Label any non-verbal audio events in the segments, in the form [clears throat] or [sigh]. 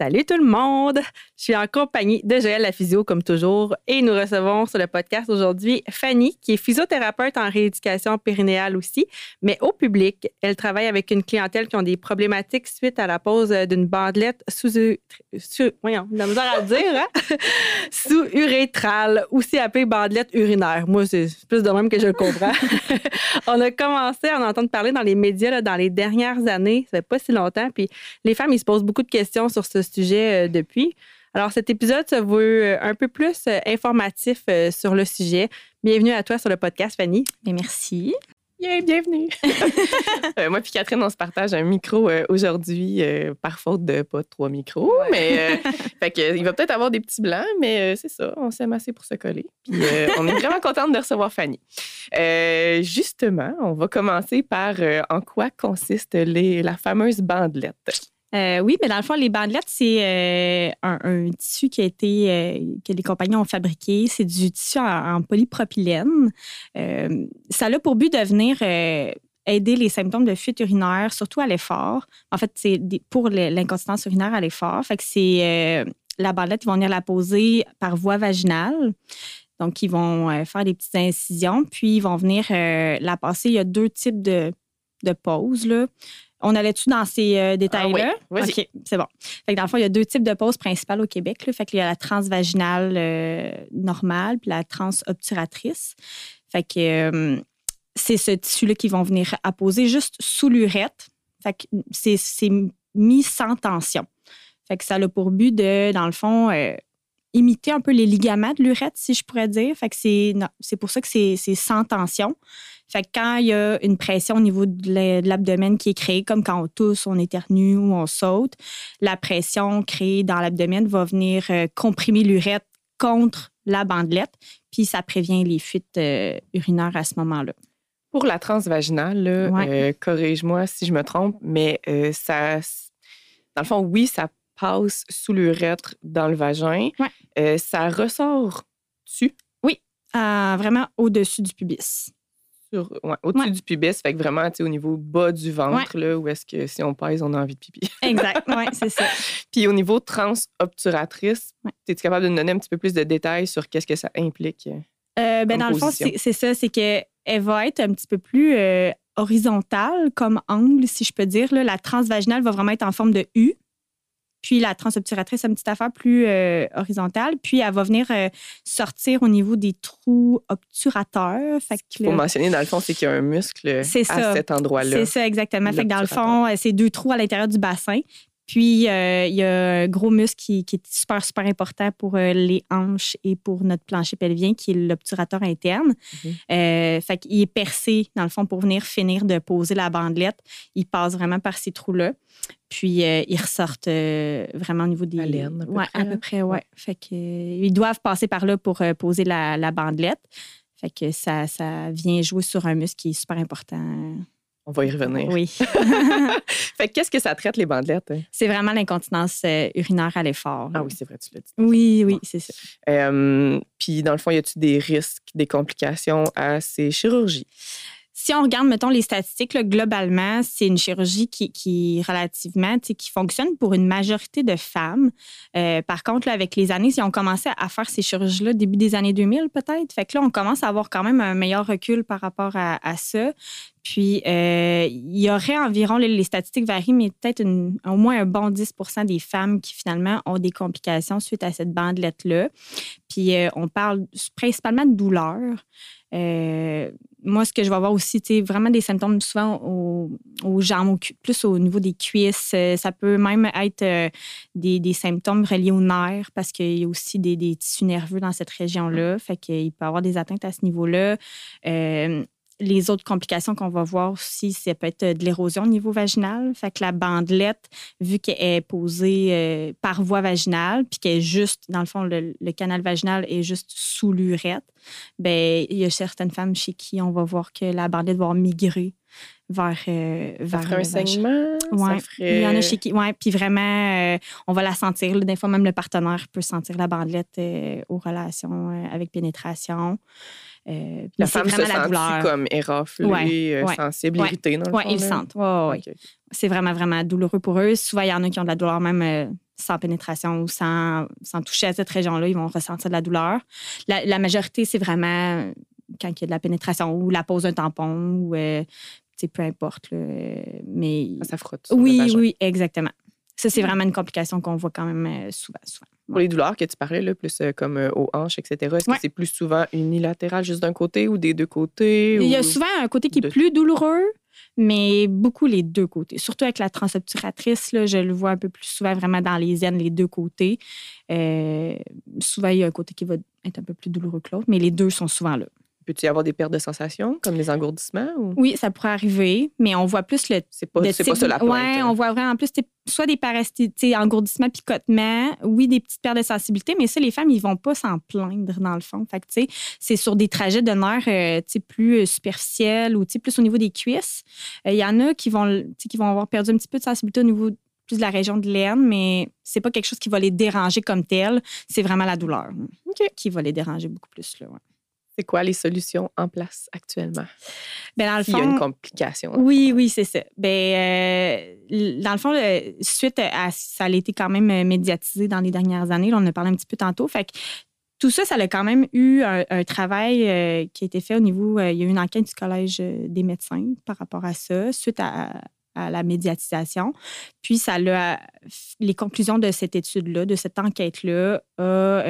Salut tout le monde! Je suis en compagnie de Joël la physio comme toujours et nous recevons sur le podcast aujourd'hui Fanny qui est physiothérapeute en rééducation périnéale aussi, mais au public. Elle travaille avec une clientèle qui ont des problématiques suite à la pose d'une bandelette sous, voyons, la misère à le dire, hein? [laughs] sous urétrale, aussi appelée bandelette urinaire. Moi, c'est plus de même que je le comprends. [laughs] On a commencé à en entendre parler dans les médias là, dans les dernières années, ça fait pas si longtemps, puis les femmes, ils se posent beaucoup de questions sur ce sujet euh, depuis. Alors, cet épisode se veut euh, un peu plus euh, informatif sur le sujet. Bienvenue à toi sur le podcast, Fanny. Et merci. Yeah, bienvenue. [laughs] moi puis Catherine, on se partage un micro aujourd'hui, par faute de pas trois micros, mais [laughs] fait que, il va peut-être avoir des petits blancs, mais c'est ça, on s'aime assez pour se coller. Puis on est vraiment contente de recevoir Fanny. justement, on va commencer par en quoi consiste les, la fameuse bandelette. Euh, oui, mais dans le fond, les bandelettes, c'est euh, un, tissu qui a été euh, que les compagnies ont fabriqué. C'est du tissu en, polypropylène. ça a pour but de venir aider les symptômes de fuite urinaire, surtout à l'effort. En fait, c'est pour l'incontinence urinaire à l'effort. Fait que c'est la bandelette, ils vont venir la poser par voie vaginale. Donc, ils vont faire des petites incisions, puis ils vont venir la passer. Il y a deux types de, de poses. Là. On allait-tu dans ces euh, détails-là? Ah oui, OK, c'est bon. Fait que dans le fond, il y a deux types de poses principales au Québec. Là. Fait qu'il y a la transvaginale euh, normale puis la transobturatrice. Fait que euh, c'est ce tissu-là qui vont venir apposer juste sous l'urètre. Fait que c'est, mis sans tension. Fait que ça a pour but de, dans le fond, imiter un peu les ligaments de l'urètre, si je pourrais dire. Fait que c'est, c'est pour ça que c'est, c'est sans tension. Fait que quand il y a une pression au niveau de l'abdomen qui est créée, comme quand on tousse, on éternue ou on saute, la pression créée dans l'abdomen va venir euh, comprimer l'urètre contre la bandelette, puis ça prévient les fuites euh, urinaires à ce moment-là. Pour la transvaginale, euh, corrige-moi si je me trompe, mais ça, dans le fond, oui, ça passe sous l'urètre dans le vagin. ça ressort-tu? Oui, vraiment au-dessus du pubis au-dessus du pubis, fait que vraiment au niveau bas du ventre, là, où est-ce que si on pèse, on a envie de pipi. [laughs] exact, oui, c'est ça. Puis au niveau transobturatrice, es-tu capable de nous donner un petit peu plus de détails sur qu'est-ce que ça implique? Euh, euh ben, dans le fond, c'est ça, c'est qu'elle va être un petit peu plus euh, horizontale comme angle, si je peux dire. Là. La transvaginale va vraiment être en forme de U. Puis la transobturatrice, une petite affaire plus euh, horizontale. Puis elle va venir euh, sortir au niveau des trous obturateurs. Ce qu'il faut mentionner, dans le fond, c'est qu'il y a un muscle à cet endroit-là. C'est ça, exactement. Fait que dans le fond, euh, c'est deux trous à l'intérieur du bassin. Puis, euh, il y a un gros muscle qui, est super, super important pour euh, les hanches et pour notre plancher pelvien, qui est l'obturateur interne. Mhm. Euh, fait qu'il est percé, dans le fond, pour venir finir de poser la bandelette. Il passe vraiment par ces trous-là. Puis, ils ressortent vraiment au niveau des... À ouais, à peu près, ouais. Fait qu'ils doivent passer par là pour poser la, la bandelette. Fait que ça, ça vient jouer sur un muscle qui est super important on va y revenir. Oui. [laughs] [laughs] fait qu'est-ce que ça traite, les bandelettes? Hein? C'est vraiment l'incontinence euh, urinaire à l'effort. Ah oui, c'est vrai, tu l'as dit. Oui, oui, c'est ça. puis, dans le fond, y a-t-il des risques, des complications à ces chirurgies? Si on regarde, mettons, les statistiques, globalement, c'est une chirurgie qui, qui relativement, qui fonctionne pour une majorité de femmes. Euh, par contre, avec les années, si on commençait à faire ces chirurgies-là, début des années 2000 peut-être, fait que là, on commence à avoir quand même un meilleur recul par rapport à, ça. Puis, euh, il y aurait environ, les, statistiques varient, mais peut-être au moins un bon 10 des femmes qui finalement ont des complications suite à cette bandelette-là. Puis, euh, on parle principalement de douleur moi, ce que je vais voir aussi, c'est vraiment des symptômes souvent aux, jambes, plus au niveau des cuisses. Euh, ça peut même être euh, des, symptômes reliés aux nerfs parce qu'il y a aussi des, tissus nerveux dans cette région-là. Fait qu'il peut y avoir des atteintes à ce niveau-là. Euh, les autres complications qu'on va voir aussi, ça peut être de l'érosion au niveau vaginal. Fait que la bandelette, vu qu'elle est posée euh, par voie vaginale, puis qu'elle est juste, dans le fond, le, canal vaginal est juste sous l'urètre, ben il y a certaines femmes chez qui on va voir que la bandelette va migrer vers, euh, vers un saignement. Ouais. Il y en a chez qui. Ouais, puis vraiment, euh, on va la sentir. Des fois, même le partenaire peut sentir la bandelette aux relations avec pénétration. Euh, la femme se sent comme éraflée, euh, sensible, irritée, Oui, ils le sentent. C'est vraiment, vraiment douloureux pour eux. Souvent, il y en a qui ont de la douleur même euh, sans pénétration ou sans, sans toucher à cette région-là. Ils vont ressentir de la douleur. La, majorité, c'est vraiment quand il y a de la pénétration ou la pose d'un tampon ou peu importe. mais... Ça frotte. Oui, oui, exactement. Ça, c'est mm. vraiment une complication qu'on voit quand même souvent. souvent. Pour les douleurs que tu parlais, là, plus euh, comme euh, aux hanches, etc., est-ce que c'est plus souvent unilatéral juste d'un côté ou des deux côtés? Il y a souvent un côté qui est plus douloureux, mais beaucoup les deux côtés. Surtout avec la transobturatrice, là, je le vois un peu plus souvent vraiment dans les aines, les deux côtés. Euh, souvent, il y a un côté qui va être un peu plus douloureux que l'autre, mais les deux sont souvent là. Peut-il y avoir des pertes de sensations, comme les engourdissements? Oui, ça pourrait arriver, mais on voit plus le. C'est pas, c'est pas ça la plainte. Oui, hein. on voit vraiment plus soit des parasitites, engourdissements, picotements, oui, des petites pertes de sensibilité, mais ça, les femmes, ils vont pas s'en plaindre, dans le fond. Fait que, c'est sur des trajets de nerfs euh, plus euh, superficiels ou plus au niveau des cuisses. Euh, il y en a qui vont, qui vont avoir perdu un petit peu de sensibilité au niveau plus de la région de l'aine, mais c'est pas quelque chose qui va les déranger comme tel. C'est vraiment la douleur qui va les déranger beaucoup plus. Là, c'est quoi les solutions en place actuellement? Ben dans le fond, il y a une complication. Oui, oui, c'est ça. Ben, euh, dans le fond, suite à ça a été quand même euh, médiatisé dans les dernières années. on en a parlé un petit peu tantôt. Fait que tout ça, ça a quand même eu un, travail euh, qui a été fait au niveau. il y a eu une enquête du Collège des médecins par rapport à ça, suite à, la médiatisation. Puis, ça les conclusions de cette étude-là, de cette enquête-là, a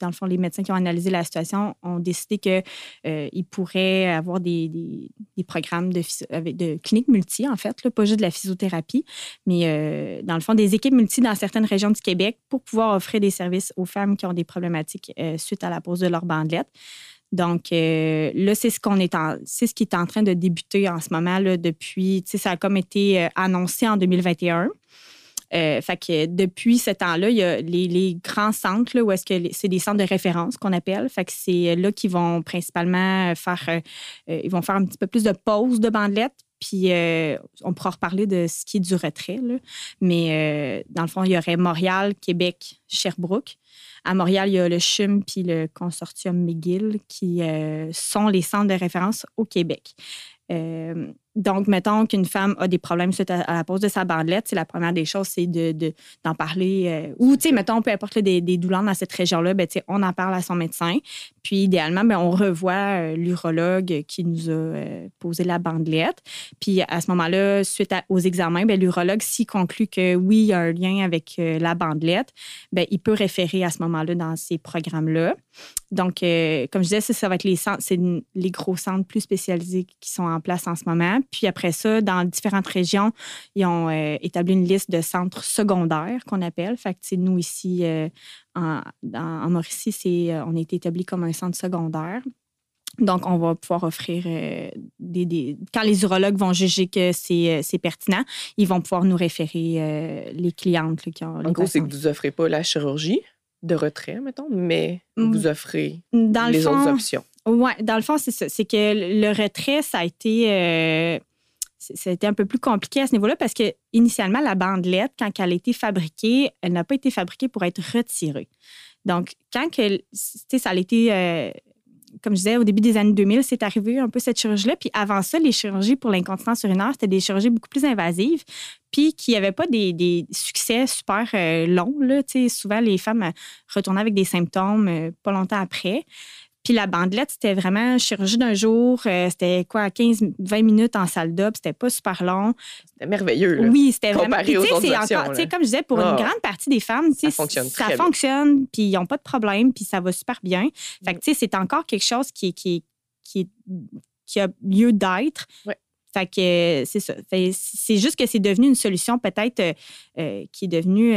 dans le fond, les médecins qui ont analysé la situation ont décidé qu'ils euh, pourraient avoir des, programmes de, avec de cliniques multi, en fait, là, pas juste de la physiothérapie, mais euh, dans le fond, des équipes multi dans certaines régions du Québec pour pouvoir offrir des services aux femmes qui ont des problématiques euh, suite à la pose de leur bandelette. Donc là, c'est ce qu'on est c'est ce qui est en train de débuter en ce moment là, depuis, ça a comme été annoncé en 2021. Euh, fait que depuis ce temps-là, il y a les, grands centres, où est-ce que c'est des centres de référence qu'on appelle. Fait que c'est là qu'ils vont principalement faire, euh, euh, ils vont faire un petit peu plus de pauses de bandelettes. Puis on pourra reparler de ce qui est du retrait. Mais dans le fond, il y aurait Montréal, Québec, Sherbrooke. À Montréal, il y a le CHUM puis le consortium McGill qui sont les centres de référence au Québec. Donc, mettons qu'une femme a des problèmes suite à, la pose de sa bandelette, la première des choses, c'est d'en de, parler. Euh, ou, tu sais, mettons, peu importe des, des, douleurs dans cette région-là, ben, on en parle à son médecin. Puis, idéalement, ben, on revoit euh, l'urologue qui nous a euh, posé la bandelette. Puis, à ce moment-là, suite aux examens, ben, l'urologue, s'il conclut que oui, il y a un lien avec la bandelette, ben, il peut référer à ce moment-là dans ces programmes-là. Donc, comme je disais, ça, ça va être les centres, les gros centres plus spécialisés qui sont en place en ce moment. Puis après ça, dans différentes régions, ils ont euh, établi une liste de centres secondaires qu'on appelle. Fait que nous ici, euh, en, en, Mauricie, euh, on est établi comme un centre secondaire. Donc, on va pouvoir offrir des, Quand les urologues vont juger que c'est pertinent, ils vont pouvoir nous référer les clientes qui ont. En gros, c'est que vous n'offrez pas la chirurgie de retrait, mettons, mais mm. vous offrez les autres options. Oui, dans le fond, c'est ça. C'est que le retrait, ça a été c'était un peu plus compliqué à ce niveau-là parce que initialement, la bandelette, quand elle a été fabriquée, elle n'a pas été fabriquée pour être retirée. Donc, quand que, ça a été, euh, comme je disais, au début des années 2000, c'est arrivé un peu cette chirurgie-là. Puis avant ça, les chirurgies pour l'incontinence urinaire, c'était des chirurgies beaucoup plus invasives, puis qui n'avaient pas des, succès super euh, longs. Là. Souvent, les femmes retournaient avec des symptômes euh, pas longtemps après. Puis la bandelette, c'était vraiment chirurgie d'un jour. Euh, c'était quoi, 15-20 minutes en salle d'op. C'était pas super long. C'était merveilleux. Oui, c'était vraiment. Autres encore, Comme je disais, pour une ah. grande partie des femmes, ça fonctionne. Ça fonctionne, puis ils n'ont pas de problème, puis ça va super bien. Fait que, tu sais, c'est encore quelque chose qui, qui, qui, qui a lieu d'être. Ouais. Fait que c'est ça. C'est juste que c'est devenu une solution peut-être euh, qui est devenue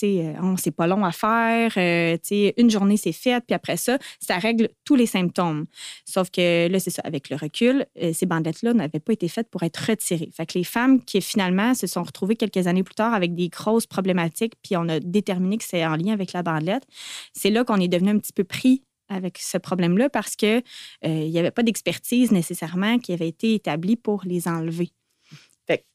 sais, on c'est pas long à faire, tu sais, une journée c'est fait, puis après ça, ça règle tous les symptômes. Sauf que là, c'est ça, avec le recul, ces bandelettes-là n'avaient pas été faites pour être retirées. Fait que les femmes qui finalement se sont retrouvées quelques années plus tard avec des grosses problématiques, puis on a déterminé que c'est en lien avec la bandelette, c'est là qu'on est devenu un petit peu pris avec ce problème-là parce qu'il n'y avait pas d'expertise nécessairement qui avait été établie pour les enlever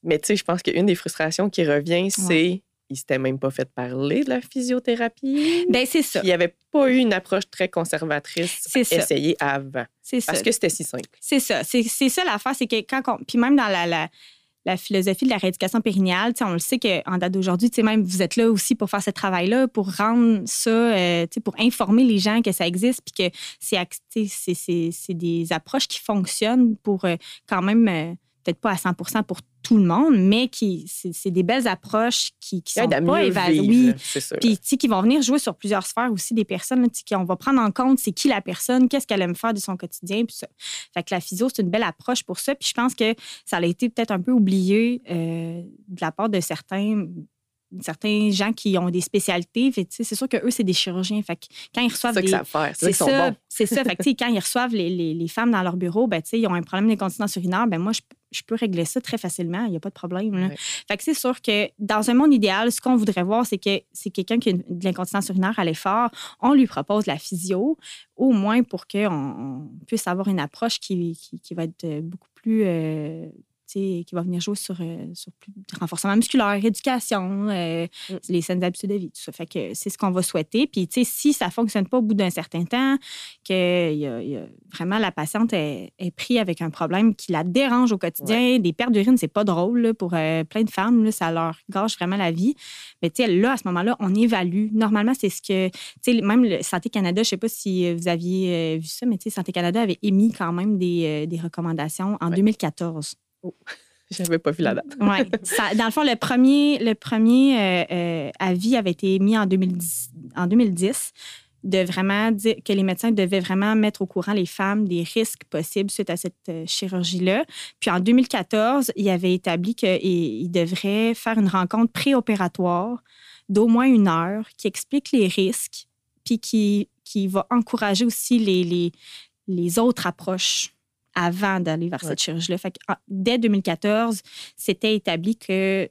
mais tu sais, je pense qu'une des frustrations qui revient, c'est il s'était même pas fait parler de la physiothérapie. Ben c'est ça. Il n'y avait pas eu une approche très conservatrice essayée avant. C'est ça. Parce que c'était si simple. C'est ça. C'est ça l'affaire, c'est que quand on... Puis même dans la, la, philosophie de la rééducation périnéale, on le sait qu'en date d'aujourd'hui, même vous êtes là aussi pour faire ce travail-là, pour rendre ça, euh, pour informer les gens que ça existe, puis que c'est des approches qui fonctionnent pour euh, quand même... Euh, peut-être pas à 100% pour tout le monde, mais qui c'est des belles approches qui, qui sont pas évaluées. Puis qui vont venir jouer sur plusieurs sphères aussi des personnes qui on va prendre en compte c'est qui la personne, qu'est-ce qu'elle aime faire de son quotidien puis ça. Fait que la physio c'est une belle approche pour ça. Puis je pense que ça a été peut-être un peu oublié euh, de la part de certains certains gens qui ont des spécialités, c'est sûr que eux c'est des chirurgiens. Fait quand ils reçoivent des... c'est ça, c'est ça. Fait quand ils reçoivent les, les, les, femmes dans leur bureau, ben, ils ont un problème d'incontinence urinaire, ben moi je, je, peux régler ça très facilement, il n'y a pas de problème. Fait que c'est sûr que dans un monde idéal, ce qu'on voudrait voir, c'est que c'est quelqu'un qui a de l'incontinence urinaire à l'effort, on lui propose la physio, au moins pour qu'on puisse avoir une approche qui, qui, va être beaucoup plus euh, qui va venir jouer sur, euh, sur plus de renforcement musculaire, éducation, euh, mm. les saines habitudes de vie, tout ça. Fait que c'est ce qu'on va souhaiter. Puis, si ça ne fonctionne pas au bout d'un certain temps, que y a, vraiment la patiente est, est prise avec un problème qui la dérange au quotidien, des pertes d'urine, c'est pas drôle pour euh, plein de femmes, là, ça leur gâche vraiment la vie. Mais là, à ce moment-là, on évalue. Normalement, c'est ce que, même le Santé Canada, je ne sais pas si vous aviez vu ça, mais Santé Canada avait émis quand même des, des recommandations en 2014. [laughs] J'avais pas vu la date. oui. Dans le fond, le premier, le premier euh, euh, avis avait été mis en 2010, en 2010 de vraiment dire que les médecins devaient vraiment mettre au courant les femmes des risques possibles suite à cette euh, chirurgie-là. Puis en 2014, il avait établi qu'il devrait faire une rencontre préopératoire d'au moins une heure qui explique les risques, puis qui, qui va encourager aussi les, les autres approches avant d'aller vers cette chirurgie-là. dès 2014, c'était établi que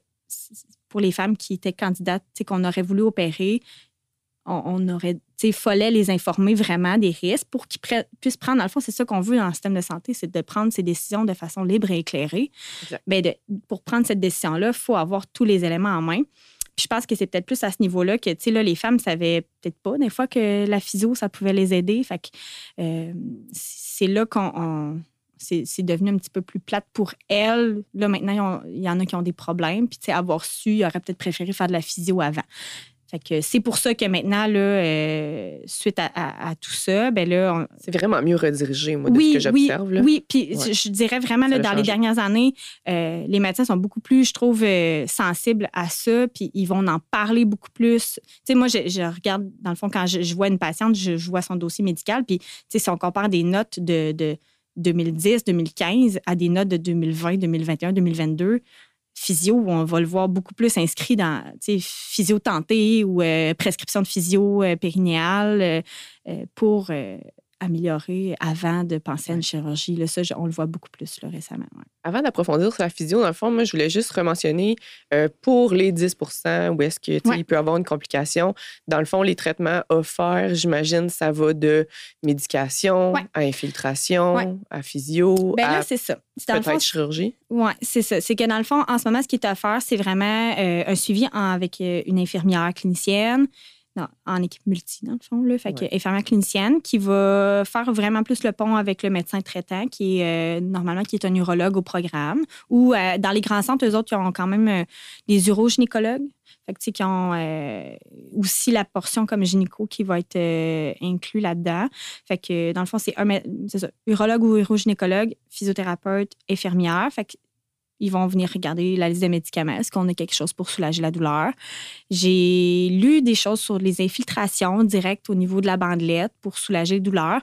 pour les femmes qui étaient candidates, qu'on aurait voulu opérer, on, aurait, il fallait les informer vraiment des risques pour qu'ils puissent prendre, dans le fond, c'est ça qu'on veut dans le système de santé, c'est de prendre ces décisions de façon libre et éclairée. Mais ben, pour prendre cette décision-là, il faut avoir tous les éléments en main. Puis je pense que c'est peut-être plus à ce niveau-là que, tu sais, là, les femmes savaient peut-être pas des fois que la physio, ça pouvait les aider. Fait que euh, c'est là qu'on c'est devenu un petit peu plus plate pour elle. Là, maintenant, il y en a qui ont des problèmes. Puis, tu sais, avoir su, il aurait peut-être préféré faire de la physio avant. Fait que c'est pour ça que maintenant, là, euh, suite à, tout ça, ben là... C'est vraiment mieux redirigé, moi, de ce que j'observe. Oui, oui. Puis je, dirais vraiment, là, dans les dernières années, euh, les médecins sont beaucoup plus, je trouve, euh, sensibles à ça, puis ils vont en parler beaucoup plus. Tu sais, moi, je, regarde, dans le fond, quand je, vois une patiente, je, vois son dossier médical, puis, tu sais, si on compare des notes de 2010, 2015 à des notes de 2020, 2021, 2022, physio, on va le voir beaucoup plus inscrit dans physio tenté ou euh, prescription de physio euh, périnéale euh, pour améliorer avant de penser à une chirurgie. Là, ça, on le voit beaucoup plus récemment. Avant d'approfondir sur la physio, dans le fond, moi, je voulais juste rementionner euh, pour les 10 où est-ce qu'il il peut avoir une complication. Dans le fond, les traitements offerts, j'imagine, ça va de médication à infiltration, à physio, ben là, c'est ça. Peut-être chirurgie. Oui, c'est ça. C'est que dans le fond, en ce moment, ce qui est offert, c'est vraiment euh, un suivi avec euh, une infirmière clinicienne, en équipe multi, dans le fond, là. Fait que infirmière clinicienne qui va faire vraiment plus le pont avec le médecin traitant, qui est euh, normalement qui est un urologue au programme. Ou euh, dans les grands centres, eux autres, ils ont quand même euh, des urogynécologues. Fait que, qui ont aussi la portion comme gynéco qui va être inclus là-dedans. Fait que, dans le fond, c'est un, ça, urologue ou urogynécologue, physiothérapeute, infirmière. Fait que ils vont venir regarder la liste des médicaments. Est-ce qu'on a quelque chose pour soulager la douleur? J'ai lu des choses sur les infiltrations directes au niveau de la bandelette pour soulager les douleurs.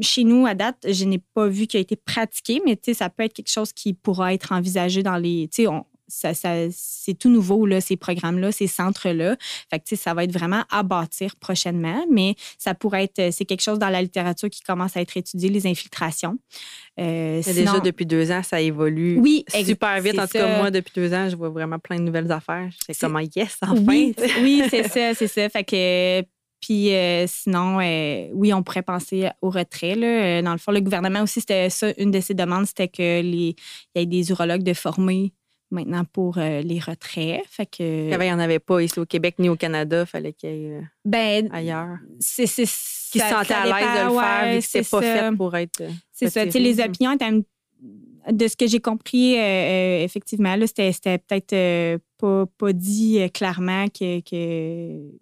Chez nous, à date, je n'ai pas vu qu'il a été pratiqué, mais ça peut être quelque chose qui pourra être envisagé dans les ça, c'est tout nouveau, là, ces programmes-là, ces centres-là. Fait que, ça va être vraiment à bâtir prochainement, mais ça pourrait être, c'est quelque chose dans la littérature qui commence à être étudié, les infiltrations. Euh, déjà, depuis deux ans, ça évolue oui, super vite. En tout cas, moi, depuis deux ans, je vois vraiment plein de nouvelles affaires. C'est comme, yes, enfin! Oui, oui c'est [laughs] ça, c'est ça. Fait que puis euh, sinon, euh, oui, on pourrait penser au retrait. Là. Euh, dans le fond, le gouvernement aussi, c'était ça, une de ses demandes, c'était que les, il y ait des urologues de formés maintenant pour les retraits. Fait que. Il n'y en avait pas ici au Québec ni au Canada, il fallait qu'il y ait ben, ailleurs. C'est, c'est, qui se sentaient à l'aise de le faire, vu que c'est pas fait pour être. C'est ça. Les opinions de ce que j'ai compris, effectivement, là, c'était, c'était peut-être pas, pas dit clairement que, que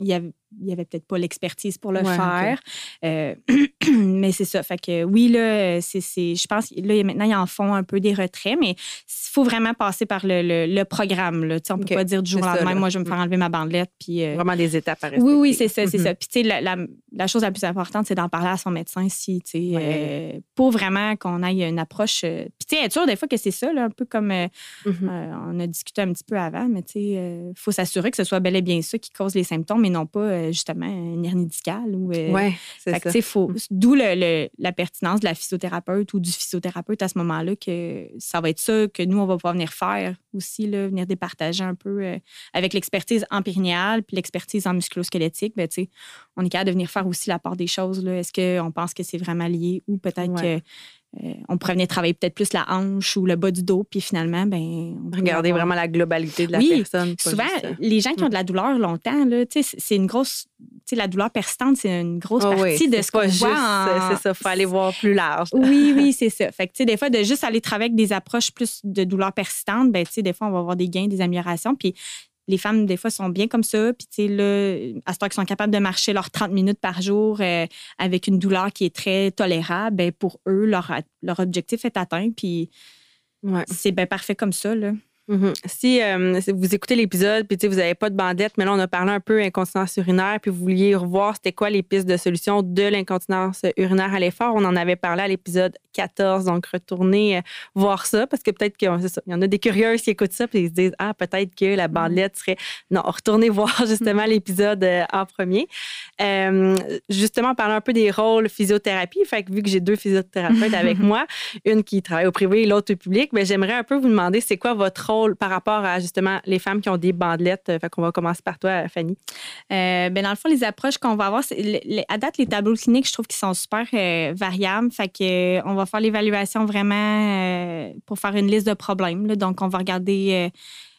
il y avait il n'y avait peut-être pas l'expertise pour le faire. Euh, [clears throat] mais c'est ça. Fait que oui, là, c'est, je pense là, maintenant, ils en font un peu des retraits, mais il faut vraiment passer par le, le, programme. Là. on ne peut pas dire du jour au lendemain, moi, je vais me faire mm. enlever ma bandelette. Puis, euh, Vraiment des étapes à respecter. Oui, oui, c'est ça. C'est ça. Mm-hmm. Puis, la, la, la, chose la plus importante, c'est d'en parler à son médecin si, euh, pour vraiment qu'on aille une approche. puis, tu sais, être sûr des fois que c'est ça, là, un peu comme mm-hmm. on a discuté un petit peu avant, mais il faut s'assurer que ce soit bel et bien ça qui cause les symptômes, mais non pas justement une hernie discale. Ou, euh, ouais, c'est ça. Faut, d'où le, la pertinence de la physiothérapeute ou du physiothérapeute à ce moment-là, que ça va être ça que nous, on va pouvoir venir faire aussi, là, venir départager un peu euh, avec l'expertise en périnéale puis l'expertise en musculosquelettique. Ben, on est capable de venir faire aussi la part des choses. Est-ce qu'on pense que c'est vraiment lié ou peut-être que euh, on venir travailler peut-être plus la hanche ou le bas du dos, puis finalement, ben, regarder vraiment la globalité de la personne. Souvent, les gens qui ont de la douleur longtemps, c'est une grosse, la douleur persistante, c'est une grosse oh partie de ce qu'on voit. C'est ça, il faut aller voir plus large. Oui, [laughs] oui, c'est ça. Fait que, des fois, de juste aller travailler avec des approches plus de douleur persistante, ben, des fois, on va avoir des gains, des améliorations. Puis les femmes, des fois, sont bien comme ça. Puis, tu sais, là, à ce temps qu'ils sont capables de marcher leurs 30 minutes par jour euh, avec une douleur qui est très tolérable, ben, pour eux, leur, leur objectif est atteint. Puis, c'est bien parfait comme ça, là. Mhm. Euh, si, vous écoutez l'épisode, puis vous n'avez pas de bandette, mais là, on a parlé un peu incontinence urinaire, puis vous vouliez revoir c'était quoi les pistes de solution de l'incontinence urinaire à l'effort. On en avait parlé à l'épisode 14, donc retournez euh, voir ça, parce que peut-être qu'il y en a des curieux qui écoutent ça, puis ils se disent, ah, peut-être que la bandette serait. Non, retournez voir [laughs] justement l'épisode euh, en premier. justement, parler un peu des rôles physiothérapie. Fait que vu que j'ai deux physiothérapeutes avec [laughs] moi, une qui travaille au privé et l'autre au public, mais ben, j'aimerais un peu vous demander c'est quoi votre rôle par rapport à justement les femmes qui ont des bandelettes? Fait qu'on va commencer par toi, Fanny. Euh, ben dans le fond, les approches qu'on va avoir, à date, les tableaux cliniques, je trouve qu'ils sont super euh, variables. Fait que, on va faire l'évaluation vraiment euh, pour faire une liste de problèmes. Donc, on va regarder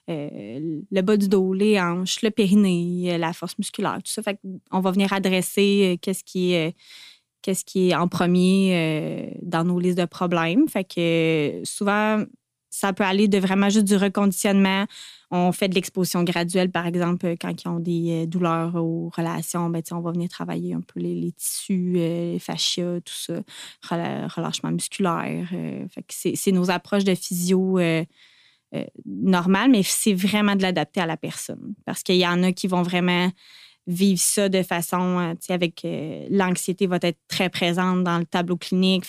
le bas du dos, les hanches, le périnée, la force musculaire, tout ça. Fait on va venir adresser qu'est-ce qui est qu'est-ce qui est en premier dans nos listes de problèmes. Fait que souvent, ça peut aller de vraiment juste du reconditionnement. On fait de l'exposition graduelle, par exemple, quand ils ont des euh, douleurs aux relations, ben, on va venir travailler un peu les, tissus, euh, les fascias, tout ça, relâchement musculaire. Euh, c'est nos approches de physio normales, mais c'est vraiment de l'adapter à la personne. Parce qu'il y en a qui vont vraiment vivre ça de façon, avec l'anxiété va être très présente dans le tableau clinique.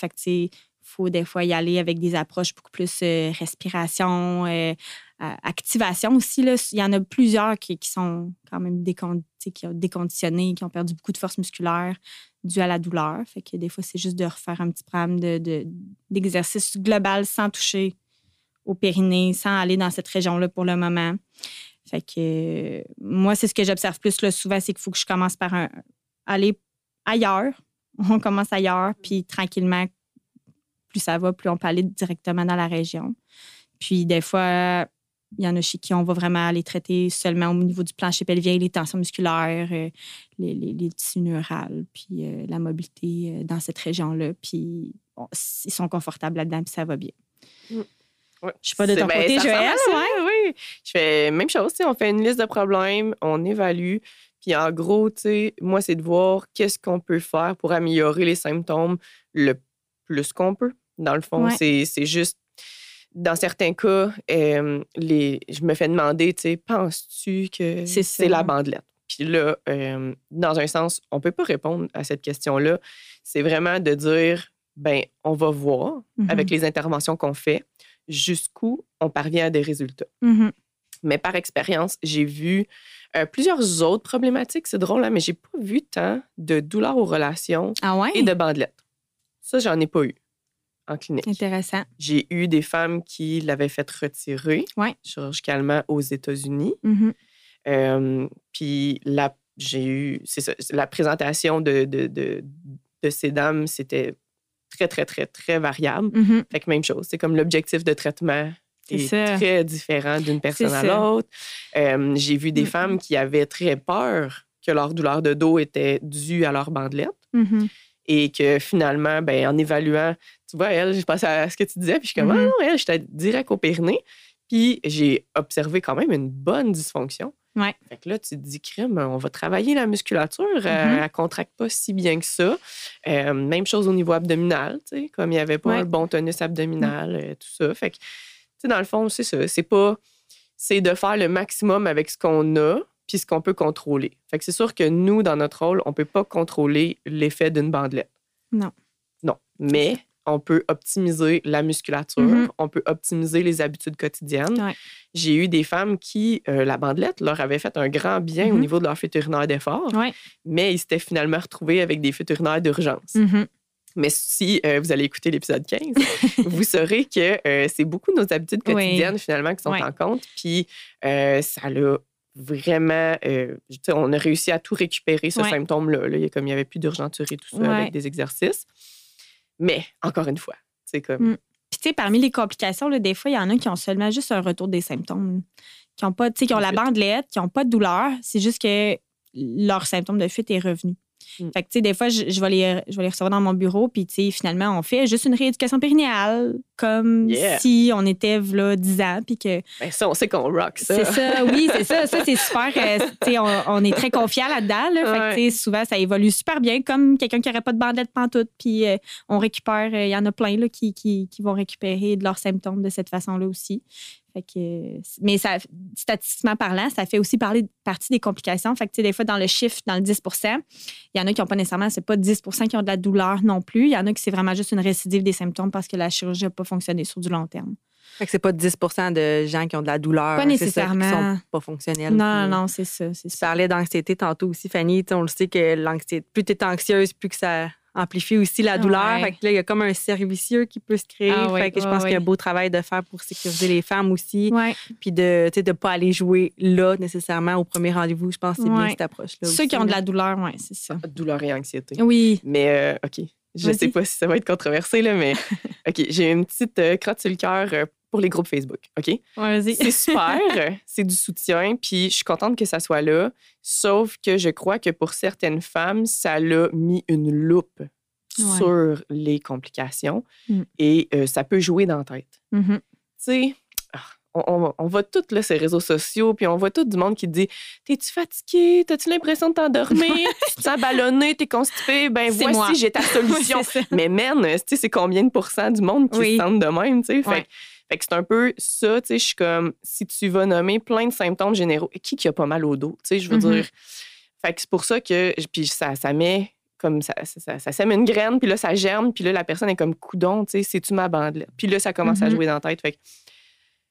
Faut des fois y aller avec des approches beaucoup plus euh, respiration, euh, activation aussi. Là. Il y en a plusieurs qui, sont quand même qui ont déconditionné, qui ont perdu beaucoup de force musculaire dû à la douleur. Fait que des fois, c'est juste de refaire un petit programme d'exercice de, global sans toucher au périnée, sans aller dans cette région-là pour le moment. Fait que moi, c'est ce que j'observe plus là, souvent, c'est qu'il faut que je commence par aller ailleurs. On commence ailleurs, puis tranquillement, plus ça va, plus on peut aller directement dans la région. Puis des fois, il y en a chez qui on va vraiment aller traiter seulement au niveau du plancher pelvien, les tensions musculaires, euh, les, les, tissus neurales, puis euh, la mobilité euh, dans cette région-là. Puis ils sont confortables là-dedans, puis ça va bien. Mm. Ouais. Je suis pas de ton ben, côté, Joël. Oui, je fais même chose. On fait une liste de problèmes, on évalue. Puis en gros, moi, c'est de voir qu'est-ce qu'on peut faire pour améliorer les symptômes le plus qu'on peut. Dans le fond, c'est juste dans certains cas, les, je me fais demander, tu sais, penses-tu que c'est la bandelette? Puis là, dans un sens, on ne peut pas répondre à cette question-là. C'est vraiment de dire, ben, on va voir avec mm-hmm. les interventions qu'on fait jusqu'où on parvient à des résultats. Mhm. Mais par expérience, j'ai vu euh, plusieurs autres problématiques. C'est drôle, hein, mais j'ai pas vu tant de douleurs aux relations Ah ouais? et de bandelettes. Ça, j'en ai pas eu en clinique. Intéressant. J'ai eu des femmes qui l'avaient fait retirer Ouais. chirurgicalement aux États-Unis. Mhm. Euh, puis la, j'ai eu, c'est ça, la présentation de, de, de, de ces dames, c'était très, très, très, très variable. Mhm. Fait que même chose, c'est comme l'objectif de traitement est très différent d'une personne à l'autre. Euh, j'ai vu des Mm. femmes qui avaient très peur que leur douleur de dos était due à leur bandelette et que finalement, ben, en évaluant, tu vois, elle, je pensais à ce que tu disais, puis je suis comme, Mhm. ah non, elle, j'étais direct au. Puis j'ai observé quand même une bonne dysfonction. Ouais. Fait que là, tu te dis, crème, on va travailler la musculature. euh, Mhm. elle ne contracte pas si bien que ça. Euh, même chose au niveau abdominal, tu sais, comme il n'y avait pas Ouais. un bon tonus abdominal, euh, tout ça. Fait que, tu sais, dans le fond, c'est ça. C'est pas. C'est de faire le maximum avec ce qu'on a puis ce qu'on peut contrôler. Fait que c'est sûr que nous, dans notre rôle, on ne peut pas contrôler l'effet d'une bandelette. Non. Non. Mais on peut optimiser la musculature, Mhm. on peut optimiser les habitudes quotidiennes. Ouais. J'ai eu des femmes qui, euh, la bandelette leur avait fait un grand bien au Mhm. niveau de leur fuite urinaire d'effort, Ouais. mais ils s'étaient finalement retrouvés avec des fuites urinaires d'urgence. Mhm. Mais si euh, vous allez écouter l'épisode 15, [laughs] vous saurez que euh, c'est beaucoup nos habitudes Oui. quotidiennes finalement qui sont en compte. Puis euh, ça l'a vraiment. on a réussi à tout récupérer, ce symptôme-là. là. Comme il n'y avait plus d'urgenturie, tout ça, avec des exercices. Mais encore une fois, c'est comme. Mm. Puis, tu sais, parmi les complications, là, des fois, il y en a qui ont seulement juste un retour des symptômes. Qui ont pas, tu sais, qui ont la bandelette, qui n'ont pas de douleur. C'est juste que leur symptôme de fuite est revenu. Mm. Fait que, tu sais, des fois, je, je vais les, je vais les recevoir dans mon bureau, puis, tu sais, finalement, on fait juste une rééducation périnéale, comme Yeah. si on était, là, 10 ans, puis que Ben ça, on sait qu'on rock ça. c'est ça, oui, [laughs] c'est ça. Ça, c'est super. euh, tu sais, on, on est très confiant là-dedans. Là, Fait que, Ouais. tu sais, souvent, ça évolue super bien, comme quelqu'un qui n'aurait pas de bandelette pantoute. Puis euh, on récupère, euh, il y en a plein là, qui, qui, qui vont récupérer de leurs symptômes de cette façon-là aussi. Fait que, mais ça, statistiquement parlant, ça fait aussi parler, partie des complications. Fait que, tu sais, des fois, dans le chiffre, dans le 10% il y en a qui n'ont pas nécessairement, c'est pas 10 qui ont de la douleur non plus. Il y en a qui c'est vraiment juste une récidive des symptômes parce que la chirurgie n'a pas fonctionné sur du long terme. Fait que c'est pas 10% de gens qui ont de la douleur. Pas ça, nécessairement. Qui sont pas fonctionnels. Non, non, c'est ça. Tu parlais d'anxiété tantôt aussi, Fanny. On le sait que l'anxiété, plus tu es anxieuse, plus que ça amplifie aussi la douleur. Ouais. Fait que là, il y a comme un servicieux qui peut se créer. Ah oui, fait que je ouais, pense qu'il y a un beau travail de faire pour sécuriser les femmes aussi. Ouais. Puis de ne de pas aller jouer là nécessairement au premier rendez-vous. Je pense que c'est bien cette approche-là. Ceux aussi, qui ont de la douleur, oui, c'est ça. Douleur et anxiété. Oui. Mais euh, OK. Je Vas-y. sais pas si ça va être controversé, là, mais [laughs] OK, j'ai une petite euh, crotte sur le cœur euh, pour les groupes Facebook. OK? Vas-y. C'est super, [laughs] c'est du soutien, puis je suis contente que ça soit là. Sauf que je crois que pour certaines femmes, ça l'a mis une loupe Ouais. sur les complications Mm. et euh, ça peut jouer dans la tête. Mhm. Tu sais, ah, on, on, on voit toutes là, ces réseaux sociaux, puis on voit tout du monde qui dit T'es-tu fatigué T'as-tu l'impression de t'endormir? [laughs] Tu te sens ballonné T'es constipé Ben voici, j'ai ta [laughs] solution. C'est ça. Mais man, tu sais, c'est combien de pourcents du monde qui Oui. se sentent de même, tu sais? Fait, Ouais. que- fait que c'est un peu ça, tu sais, je suis comme, si tu vas nommer plein de symptômes généraux, qui qui a pas mal au dos, tu sais, je veux Mhm. dire? Fait que c'est pour ça que, puis ça, ça met comme ça, ça, ça- sème une graine, puis là, ça germe, puis là, la personne est comme coudon, tu sais, c'est-tu ma bandelette? Puis là, ça commence à Mhm. jouer dans la tête. Fait que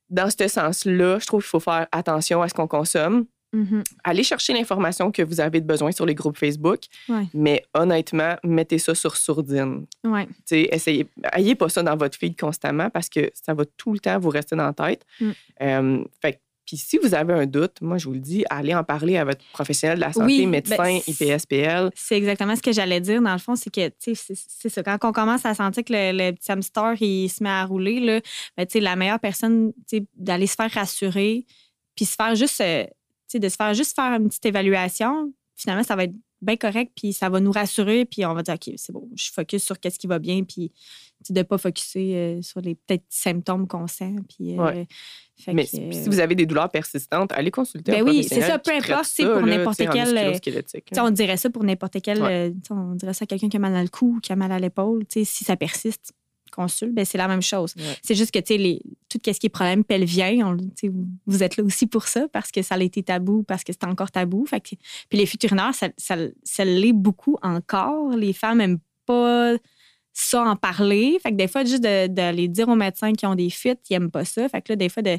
dans ce sens-là, je trouve qu'il faut faire attention à ce qu'on consomme. Mhm. Allez chercher l'information que vous avez de besoin sur les groupes Facebook, Ouais. mais honnêtement, mettez ça sur sourdine. Ouais. Essayez, ayez pas ça dans votre feed constamment parce que ça va tout le temps vous rester dans la tête. Mm. Euh, fait puis si vous avez un doute, moi, je vous le dis, allez en parler à votre professionnel de la santé, Oui, médecin, ben, IPSPL. C'est exactement ce que j'allais dire, dans le fond, c'est que, c'est- ça. Quand on commence à sentir que le, le petit hamster, il se met à rouler, là, ben, la meilleure personne, d'aller se faire rassurer, puis se faire juste, euh, de se faire juste faire une petite évaluation, finalement, ça va être bien correct, puis ça va nous rassurer, puis on va dire, OK, c'est bon, je focus sur qu'est-ce qui va bien, puis de ne pas focuser euh, sur les peut-être symptômes qu'on sent. Puis, euh, Ouais. fait Mais que, si- euh, si vous avez des douleurs persistantes, allez consulter Ben un oui, c'est ça, peu importe, c'est pour n'importe quel, là. on dirait ça pour n'importe quel. Ouais. on dirait ça à quelqu'un qui a mal dans le cou, qui a mal à l'épaule. Si ça persiste, consulte, ben c'est la même chose. Ouais. C'est juste que tu sais, les- tout ce qui est problème pelvien, on- vous- êtes là aussi pour ça, parce que ça a été tabou, parce que c'est encore tabou. Fait que- puis les fuites urinaires, ça, ça, ça l'est beaucoup encore. Les femmes n'aiment pas ça en parler. Fait que des fois, juste de, de les dire aux médecins qui ont des fuites, ils n'aiment pas ça. Fait que là, des fois, de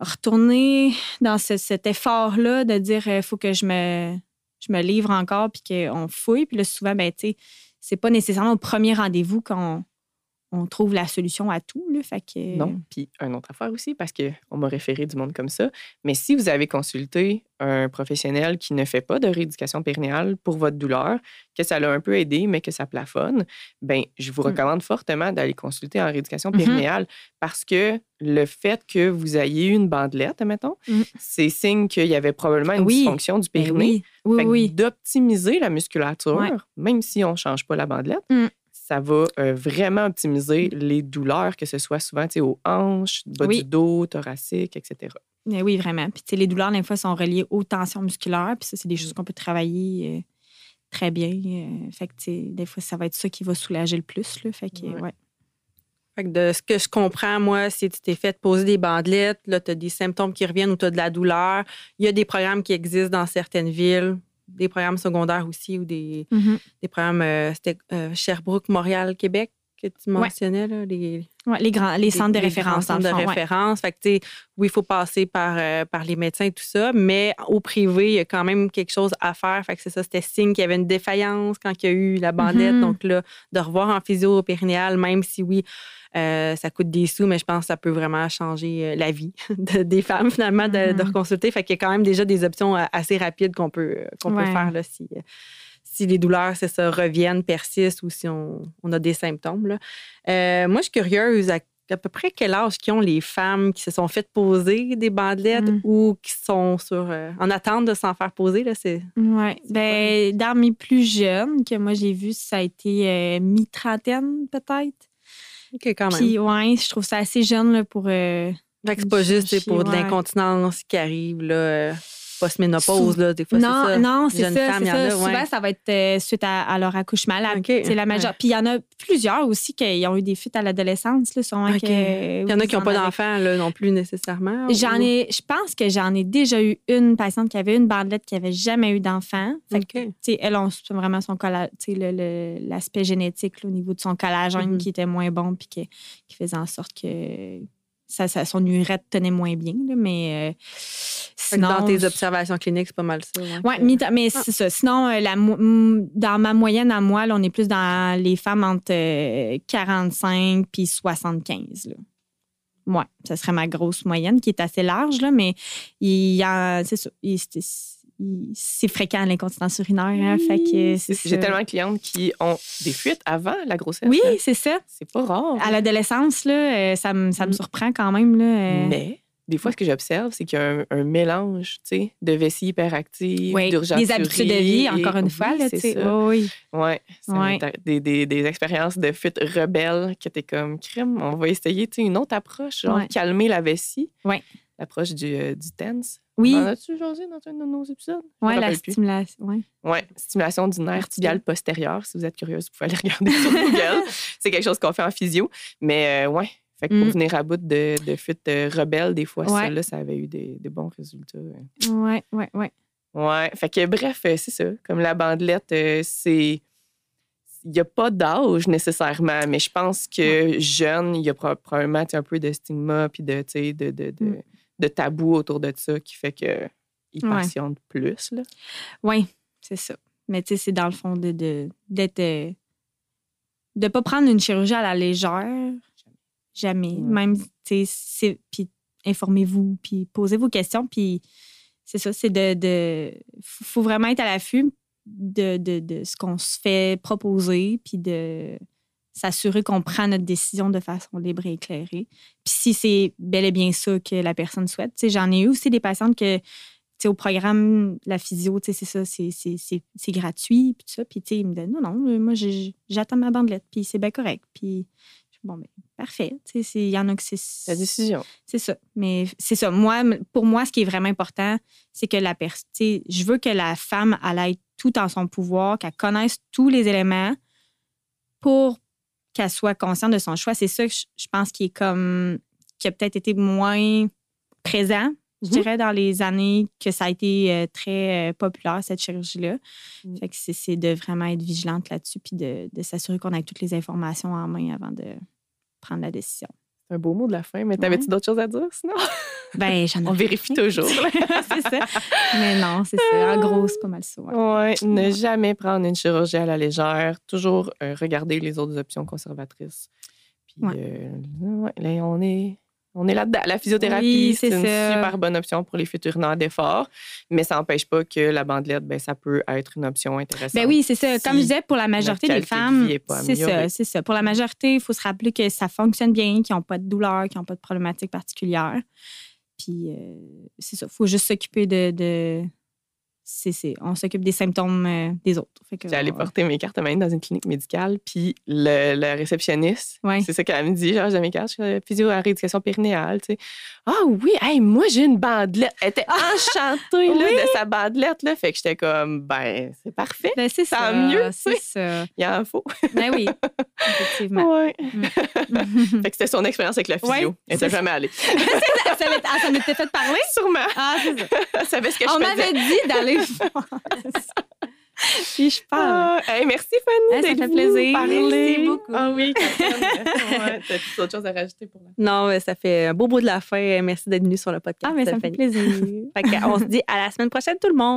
retourner dans cet effort-là, de dire il faut que je me, je me livre encore puis qu'on fouille. Puis là, souvent, ben, tu sais, c'est pas nécessairement au premier rendez-vous qu'on on trouve la solution à tout. Là, fait que... Non. Puis, un autre affaire aussi, parce qu'on m'a référé du monde comme ça. Mais si vous avez consulté un professionnel qui ne fait pas de rééducation périnéale pour votre douleur, que ça l'a un peu aidé, mais que ça plafonne, ben je vous mmh. recommande fortement d'aller consulter en rééducation mmh périnéale parce que le fait que vous ayez une bandelette, mettons, mmh. c'est signe qu'il y avait probablement une dysfonction du ben périnée. Oui, oui, D'optimiser la musculature, même si on ne change pas la bandelette, ça va euh, vraiment optimiser mmh. les douleurs, que ce soit souvent aux hanches, bas du dos, thoracique, etc. Mais oui, vraiment. Puis les douleurs, des fois, sont reliées aux tensions musculaires. Puis ça, c'est des choses qu'on peut travailler euh, très bien. Euh, fait que, des fois, ça va être ça qui va soulager le plus. Là. Fait que, ouais. Fait que de ce que je comprends, moi, c'est que tu t'es fait poser des bandelettes, là, tu as des symptômes qui reviennent ou tu as de la douleur. Il y a des programmes qui existent dans certaines villes des programmes secondaires aussi ou des, mm-hmm. des programmes, euh, c'était euh, Sherbrooke, Montréal, Québec que tu mentionnais, là, les, les, grands, les centres de référence. Centres de référence. Fait que, oui, il faut passer par, euh, par les médecins et tout ça, mais au privé, il y a quand même quelque chose à faire. Fait que c'est ça, c'était signe qu'il y avait une défaillance quand il y a eu la bandette. Mm-hmm. Donc là, de revoir en physio périnéal, même si oui, euh, ça coûte des sous, mais je pense que ça peut vraiment changer euh, la vie [laughs] des femmes, finalement, de, mm-hmm. reconsulter. Fait qu'il y a quand même déjà des options assez rapides qu'on peut, qu'on peut faire là, si, si les douleurs, c'est ça, reviennent, persistent ou si on, a des symptômes. Là. moi, je suis curieuse à à peu près quel âge qui ont les femmes qui se sont faites poser des bandelettes mm. ou qui sont sur, en attente de s'en faire poser? Là, c'est, oui. Ben, dans mes plus jeunes que moi j'ai vu, ça a été mi-trentaine peut-être. OK, quand même. Puis, ouais, je trouve ça assez jeune là, pour. Euh, c'est pas juste pour de l'incontinence qui arrive, là. Euh, post-ménopause, là, des fois, non, ça. Non, c'est ça. C'est ça. Souvent, ça va être euh, suite à, leur accouchement. La, la majeure. Puis il y en a plusieurs aussi qui ont eu des fuites à l'adolescence. Là, il y en a qui n'ont pas d'enfants non plus nécessairement. J'en ai, je pense que j'en ai déjà eu une patiente qui avait une bandelette qui n'avait jamais eu d'enfant. Elle, on vraiment son l'aspect génétique au niveau de son collagène mm-hmm. qui était moins bon puis qui, qui faisait en sorte que ça, son urètre tenait moins bien. mais euh, sinon, dans tes observations cliniques, c'est pas mal ça. Oui, mais, ah. c'est ça. Sinon, euh, la, dans ma moyenne à moi, on est plus dans les femmes entre 45 puis 75. Là. Ouais, ça serait ma grosse moyenne qui est assez large, là, mais il y a, c'est ça c'est fréquent l'incontinence urinaire. Hein, J'ai tellement de clientes qui ont des fuites avant la grossesse. Oui, hein. c'est ça. C'est pas rare. À l'adolescence, là, euh, ça, me, ça me mm. surprend quand même. Là, euh. Mais des fois, ce que j'observe, c'est qu'il y a un, mélange de vessie hyperactive, oui, Des habitudes de vie, encore une fois. Là, c'est ça. oui. Ouais, Des, des, des, expériences de fuite rebelles qui étaient comme crime. On va essayer une autre approche, genre calmer la vessie. Oui. L'approche du, euh, du TENS. Oui. En as-tu José, dans un de nos épisodes? Oui, la stimulation. Oui, ouais, stimulation du nerf tibial postérieur. Si vous êtes curieuse, vous pouvez aller [laughs] regarder sur Google. [laughs] c'est quelque chose qu'on fait en physio. Mais euh, ouais, fait que pour mm. venir à bout de, de fuites euh, rebelles, des fois, ça, là, ça avait eu des, des bons résultats. Oui, oui, oui. Ouais, fait que bref, euh, c'est ça. Comme la bandelette, c'est. Il n'y a pas d'âge nécessairement, mais je pense que jeune, il y a probablement un peu de stigma puis de, de, de, de, mm de tabou autour de ça qui fait qu'ils passionnent plus. Oui, c'est ça. Mais tu sais, c'est dans le fond de, d'être. De, euh, de pas prendre une chirurgie à la légère. Jamais. Même, tu sais, puis informez-vous, puis posez vos questions, puis c'est ça, c'est de. de faut vraiment être à l'affût de, de, de ce qu'on se fait proposer, puis de s'assurer qu'on prend notre décision de façon libre et éclairée. Puis si c'est bel et bien ça que la personne souhaite. J'en ai eu aussi des patientes que au programme, la physio, c'est ça, c'est gratuit, puis tout ça. Puis, ils me disent, non, non, euh, moi, j'attends ma bandelette, puis c'est bien correct. Puis, bon, ben, parfait. Il y en a que c'est. La décision. C'est ça. Mais c'est ça. Moi, pour moi, ce qui est vraiment important, c'est que la personne. Je veux que la femme, elle ait tout en son pouvoir, qu'elle connaisse tous les éléments pour qu'elle soit consciente de son choix. C'est ça que je pense qui est comme qui a peut-être été moins présent je Mhm. dirais, dans les années que ça a été euh, très euh, populaire, cette chirurgie-là. Mhm. Fait que c'est- c'est de vraiment être vigilante là-dessus puis de, de s'assurer qu'on a toutes les informations en main avant de prendre la décision. Un beau mot de la fin, mais t'avais-tu d'autres choses à dire sinon? [laughs] Ben, j'en ai On vérifie toujours. [laughs] c'est ça. Mais non, c'est ça. En gros, c'est pas mal ça. ouais. Ouais, ne jamais prendre une chirurgie à la légère. Toujours euh, regarder les autres options conservatrices. Puis euh, là, on est, on est là-dedans. La physiothérapie, Oui, c'est une ça. super bonne option pour les futurs nerfs d'effort, mais ça n'empêche pas que la bandelette, ben, ça peut être une option intéressante. Ben oui, c'est ça. Si Comme je disais, pour la majorité des femmes, c'est ça, c'est ça. Pour la majorité, il faut se rappeler que ça fonctionne bien, qu'ils n'ont pas de douleur, qu'ils n'ont pas de problématiques particulières. Puis, euh, c'est ça. Il faut juste s'occuper de. de- c'est, on s'occupe des symptômes euh, des autres. Allé on- porter mes cartes main dans une clinique médicale, puis le, le réceptionniste, Ouais. c'est ça qu'elle me dit, genre, j'ai mes cartes, je suis physio à rééducation périnéale, tu sais. Ah oui, hey, moi, j'ai une bandelette. Elle était enchantée là, Oui. de sa bandelette, là. Fait que j'étais comme, ben, c'est parfait. Ben, c'est Tant ça. mieux, C'est ça. Il en faut. Ben oui, [laughs] effectivement. Ouais. [laughs] fait que c'était son expérience avec la physio. Ouais, Elle n'était jamais allée. [laughs] ça, ça m'était- ah, ça m'était fait parler? Sûrement. Ah, c'est ça. Elle savait ce que On je faisais. m'avait dit d'aller voir. [laughs] Puis je parle. Ah, hey, merci Fanny. Hey, ça fait plaisir. parler. Merci beaucoup. Ah oui, [laughs] ouais, T'as-tu autre chose à rajouter pour la Non, mais ça fait un beau bout de la fin. Merci d'être venu sur le podcast. Ah, mais ça fait plaisir. [laughs] Fait on se dit à la semaine prochaine, tout le monde.